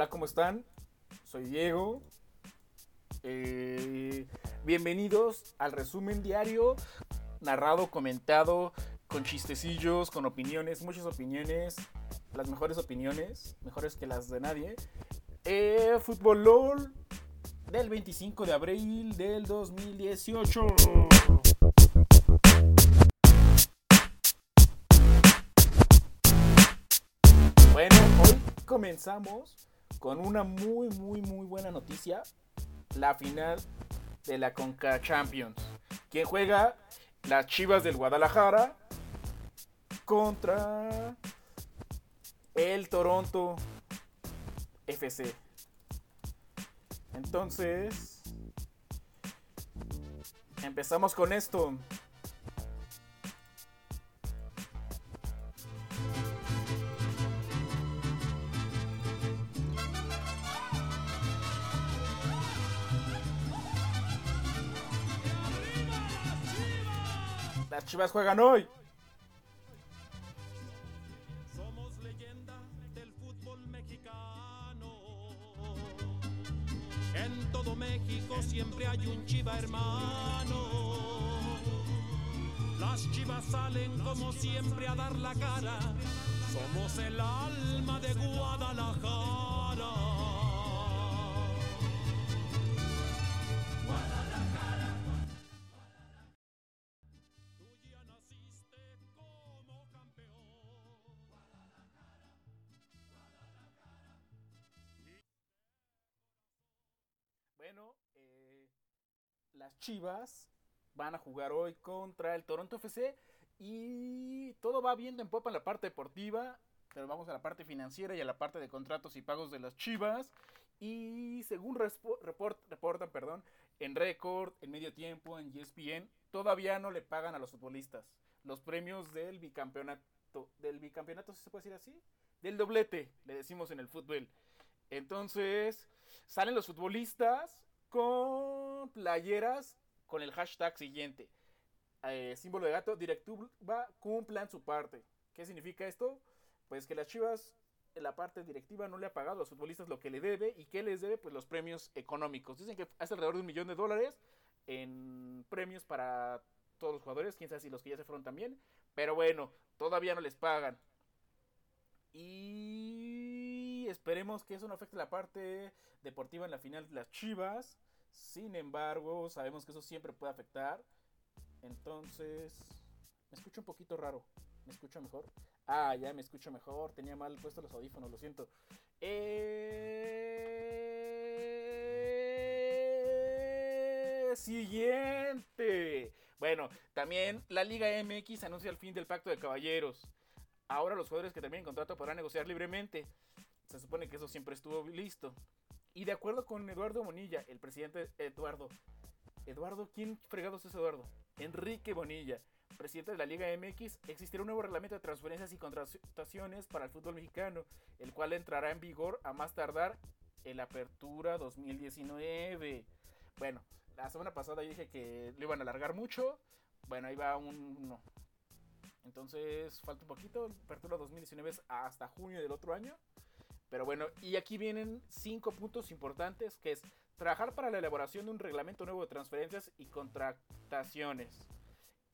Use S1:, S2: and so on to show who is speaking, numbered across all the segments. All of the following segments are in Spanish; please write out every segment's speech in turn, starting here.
S1: Hola, ¿cómo están? Soy Diego. Eh, bienvenidos al resumen diario, narrado, comentado, con chistecillos, con opiniones, muchas opiniones, las mejores opiniones, mejores que las de nadie. Eh, Fútbol LOL del 25 de abril del 2018. Bueno, hoy comenzamos con una muy, muy, muy buena noticia. La final de la Conca Champions. Quien juega las Chivas del Guadalajara contra el Toronto FC. Entonces, empezamos con esto. Las Chivas juegan hoy.
S2: Somos leyenda del fútbol mexicano. En todo México siempre hay un chiva hermano. Las chivas salen como siempre a dar la cara. Somos el alma de Guadalajara.
S1: Las Chivas van a jugar hoy contra el Toronto FC y todo va viendo en popa en la parte deportiva, pero vamos a la parte financiera y a la parte de contratos y pagos de las Chivas. Y según reportan, perdón, en récord, en medio tiempo, en ESPN, todavía no le pagan a los futbolistas los premios del bicampeonato, del bicampeonato, ¿sí se puede decir así? Del doblete, le decimos en el fútbol. Entonces, salen los futbolistas con playeras con el hashtag siguiente. Eh, símbolo de gato, directiva, cumplan su parte. ¿Qué significa esto? Pues que las Chivas, en la parte directiva, no le ha pagado a los futbolistas lo que le debe. ¿Y qué les debe? Pues los premios económicos. Dicen que hace alrededor de un millón de dólares en premios para todos los jugadores. Quién sabe si los que ya se fueron también. Pero bueno, todavía no les pagan. Y esperemos que eso no afecte la parte deportiva en la final de las Chivas. Sin embargo, sabemos que eso siempre puede afectar. Entonces, me escucho un poquito raro. ¿Me escucho mejor? Ah, ya me escucho mejor. Tenía mal puestos los audífonos, lo siento. Eh... Siguiente. Bueno, también la Liga MX anuncia el fin del pacto de caballeros. Ahora los jugadores que terminen contrato podrán negociar libremente. Se supone que eso siempre estuvo listo. Y de acuerdo con Eduardo Bonilla, el presidente Eduardo. Eduardo, ¿quién fregados es Eduardo? Enrique Bonilla, presidente de la Liga MX, existirá un nuevo reglamento de transferencias y contrataciones para el fútbol mexicano, el cual entrará en vigor a más tardar en la apertura 2019. Bueno, la semana pasada yo dije que lo iban a alargar mucho. Bueno, ahí va un uno. Entonces, falta un poquito. Apertura 2019 es hasta junio del otro año. Pero bueno, y aquí vienen cinco puntos importantes, que es trabajar para la elaboración de un reglamento nuevo de transferencias y contrataciones.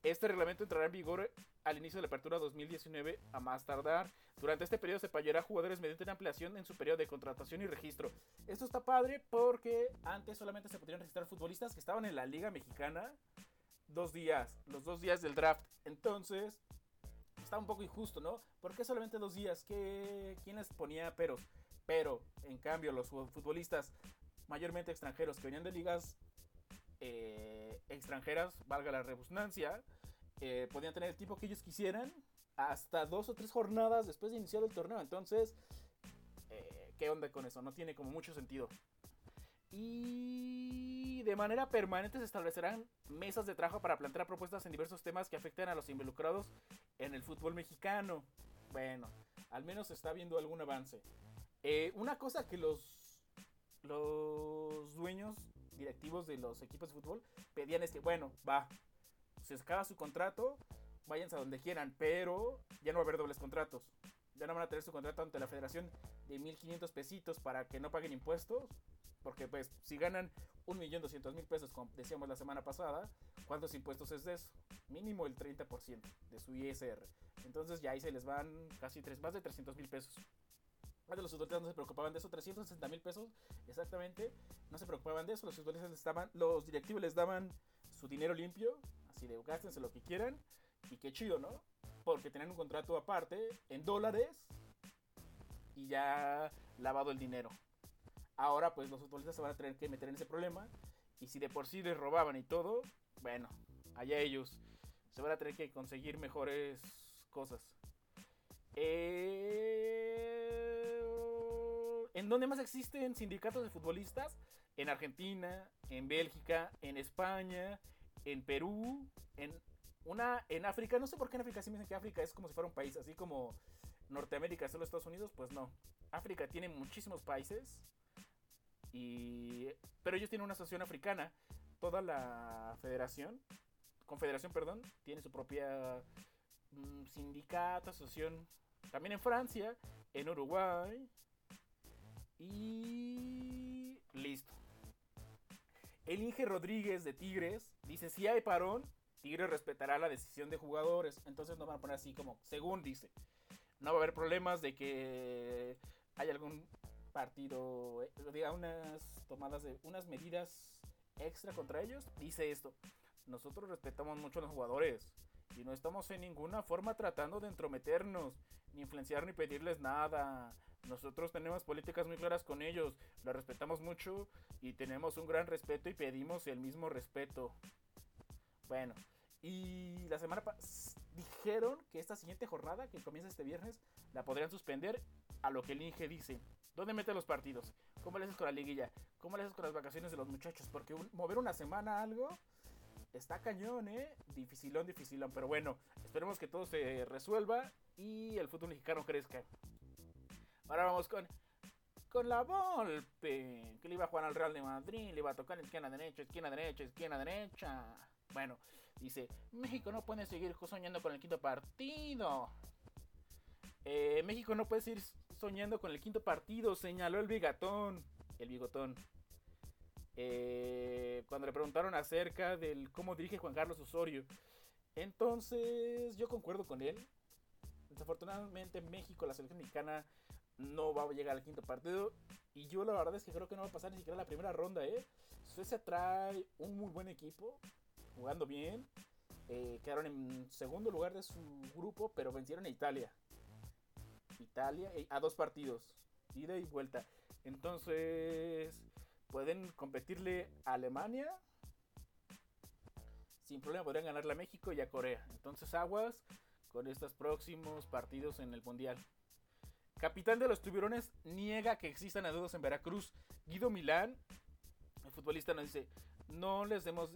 S1: Este reglamento entrará en vigor al inicio de la apertura 2019 a más tardar. Durante este periodo se pagará a jugadores mediante una ampliación en su periodo de contratación y registro. Esto está padre porque antes solamente se podían registrar futbolistas que estaban en la Liga Mexicana dos días, los dos días del draft. Entonces, está un poco injusto, ¿no? ¿Por qué solamente dos días? ¿Qué, ¿Quién les ponía peros? Pero, en cambio, los futbolistas mayormente extranjeros que venían de ligas eh, extranjeras, valga la redundancia, eh, podían tener el tiempo que ellos quisieran hasta dos o tres jornadas después de iniciar el torneo. Entonces, eh, ¿qué onda con eso? No tiene como mucho sentido. Y de manera permanente se establecerán mesas de trabajo para plantear propuestas en diversos temas que afecten a los involucrados en el fútbol mexicano. Bueno, al menos está viendo algún avance. Eh, una cosa que los, los dueños directivos de los equipos de fútbol pedían es que, bueno, va, se acaba su contrato, váyanse a donde quieran, pero ya no va a haber dobles contratos. ya no van a tener su contrato ante la federación de 1.500 pesitos para que no paguen impuestos. Porque pues si ganan 1.200.000 pesos, como decíamos la semana pasada, ¿cuántos impuestos es de eso? Mínimo el 30% de su ISR. Entonces ya ahí se les van casi tres, más de 300.000 pesos. Antes los futbolistas no se preocupaban de eso, 360 mil pesos exactamente, no se preocupaban de eso, los futbolistas les daban, los directivos les daban su dinero limpio, así de gástense lo que quieran, y qué chido, ¿no? Porque tenían un contrato aparte en dólares y ya lavado el dinero. Ahora pues los futbolistas se van a tener que meter en ese problema y si de por sí les robaban y todo, bueno, allá ellos se van a tener que conseguir mejores cosas. Eh, ¿En dónde más existen sindicatos de futbolistas? En Argentina, en Bélgica, en España, en Perú, en una en África. No sé por qué en África sí me dicen que África es como si fuera un país, así como Norteamérica solo Estados Unidos, pues no. África tiene muchísimos países. Y pero ellos tienen una asociación africana. Toda la federación, confederación, perdón, tiene su propia mm, sindicato, asociación. También en Francia, en Uruguay. Y listo. El Inge Rodríguez de Tigres dice, si hay parón, Tigres respetará la decisión de jugadores. Entonces no van a poner así como, según dice. No va a haber problemas de que haya algún partido, eh, diga, unas tomadas de, unas medidas extra contra ellos. Dice esto, nosotros respetamos mucho a los jugadores y no estamos en ninguna forma tratando de entrometernos, ni influenciar, ni pedirles nada. Nosotros tenemos políticas muy claras con ellos, las respetamos mucho y tenemos un gran respeto y pedimos el mismo respeto. Bueno, y la semana pasada dijeron que esta siguiente jornada, que comienza este viernes, la podrían suspender a lo que el Inge dice. ¿Dónde mete los partidos? ¿Cómo le haces con la liguilla? ¿Cómo le haces con las vacaciones de los muchachos? Porque mover una semana algo está cañón, ¿eh? Dificilón, dificilón. Pero bueno, esperemos que todo se resuelva y el fútbol mexicano crezca. Ahora vamos con, con la Volpe, que le iba a jugar al Real de Madrid, le iba a tocar esquina derecha, esquina derecha, esquina derecha. Bueno, dice, México no puede seguir soñando con el quinto partido. Eh, México no puede seguir soñando con el quinto partido, señaló el bigatón. El bigotón. Eh, cuando le preguntaron acerca del cómo dirige Juan Carlos Osorio. Entonces, yo concuerdo con él. Desafortunadamente, México, la selección mexicana, no va a llegar al quinto partido. Y yo la verdad es que creo que no va a pasar ni siquiera la primera ronda, ¿eh? Suecia trae un muy buen equipo, jugando bien. Eh, quedaron en segundo lugar de su grupo, pero vencieron a Italia. Italia eh, a dos partidos, ida y vuelta. Entonces, pueden competirle a Alemania. Sin problema podrían ganarle a México y a Corea. Entonces, aguas con estos próximos partidos en el Mundial. Capitán de los tiburones niega que existan adudos en Veracruz. Guido Milán, el futbolista, nos dice: No les demos.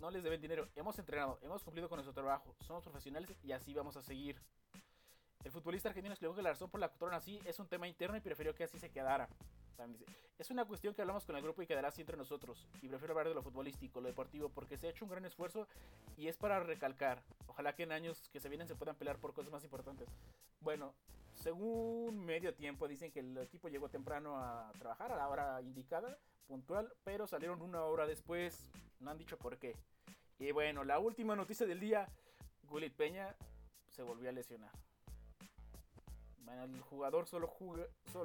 S1: No les deben dinero. Hemos entrenado, hemos cumplido con nuestro trabajo. Somos profesionales y así vamos a seguir. El futbolista argentino explicó que la razón por la que actuaron así es un tema interno y prefirió que así se quedara. Es una cuestión que hablamos con el grupo y quedará así entre nosotros. Y prefiero hablar de lo futbolístico, lo deportivo, porque se ha hecho un gran esfuerzo y es para recalcar. Ojalá que en años que se vienen se puedan pelear por cosas más importantes. Bueno, según medio tiempo dicen que el equipo llegó temprano a trabajar a la hora indicada, puntual, pero salieron una hora después. No han dicho por qué. Y bueno, la última noticia del día, Gulit Peña se volvió a lesionar. El jugador solo,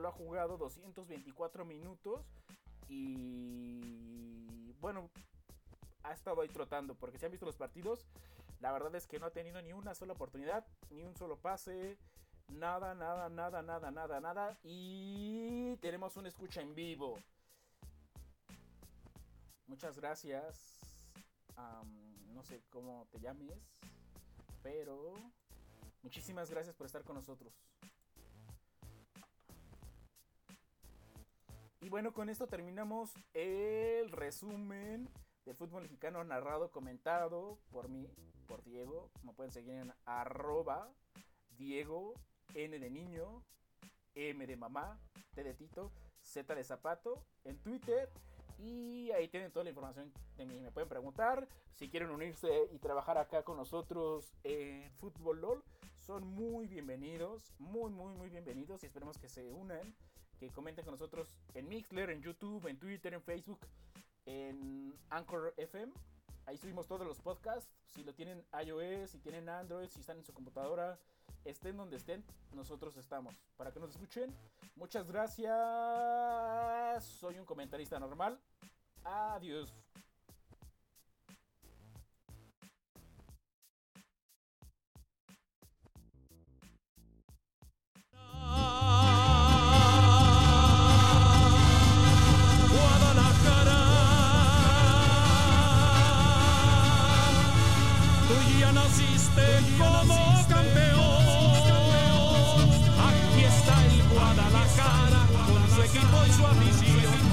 S1: ha jugado 224 minutos y bueno, ha estado ahí trotando porque si han visto los partidos, la verdad es que no ha tenido ni una sola oportunidad, ni un solo pase, nada, nada, nada, nada, nada, nada y tenemos una escucha en vivo. Muchas gracias. no sé cómo te llames, pero muchísimas gracias por estar con nosotros. Y bueno, con esto terminamos el resumen del fútbol mexicano narrado, comentado por mí, por Diego. Me pueden seguir en arroba Diego N de niño, M de mamá, T de Tito, Z de zapato en Twitter. Y ahí tienen toda la información de mí. Me pueden preguntar si quieren unirse y trabajar acá con nosotros en Fútbol LOL. son muy bienvenidos, muy, muy, muy bienvenidos y esperemos que se unan, comenten con nosotros en Mixler, en YouTube, en Twitter, en Facebook, en Anchor FM. Ahí subimos todos los podcasts. Si lo tienen iOS, si tienen Android, si están en su computadora, estén donde estén, nosotros estamos. Para que nos escuchen, muchas gracias. Soy un comentarista normal. Adiós.